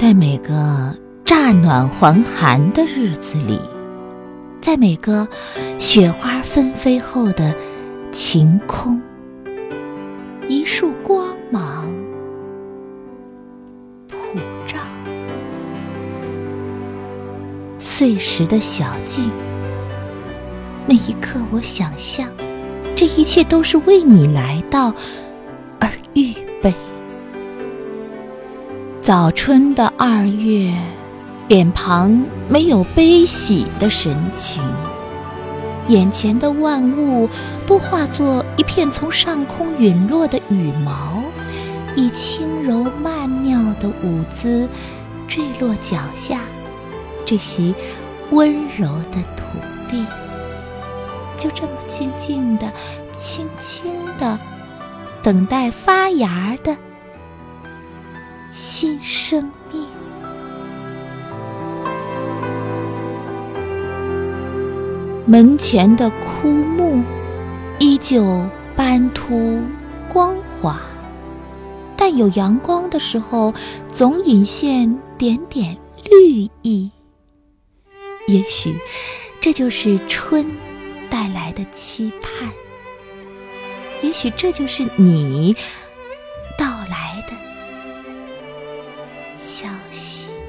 在每个乍暖还寒的日子里，在每个雪花纷飞后的晴空，一束光芒普照。碎石的小径，那一刻，我想象，这一切都是为你来到而遇。早春的二月，脸庞没有悲喜的神情，眼前的万物都化作一片从上空陨落的羽毛，以轻柔曼妙的舞姿坠落脚下。这席温柔的土地，就这么静静的、轻轻的，等待发芽的新生命。门前的枯木依旧斑秃光滑，但有阳光的时候，总隐现点点绿意。也许，这就是春带来的期盼；也许，这就是你到来的消息。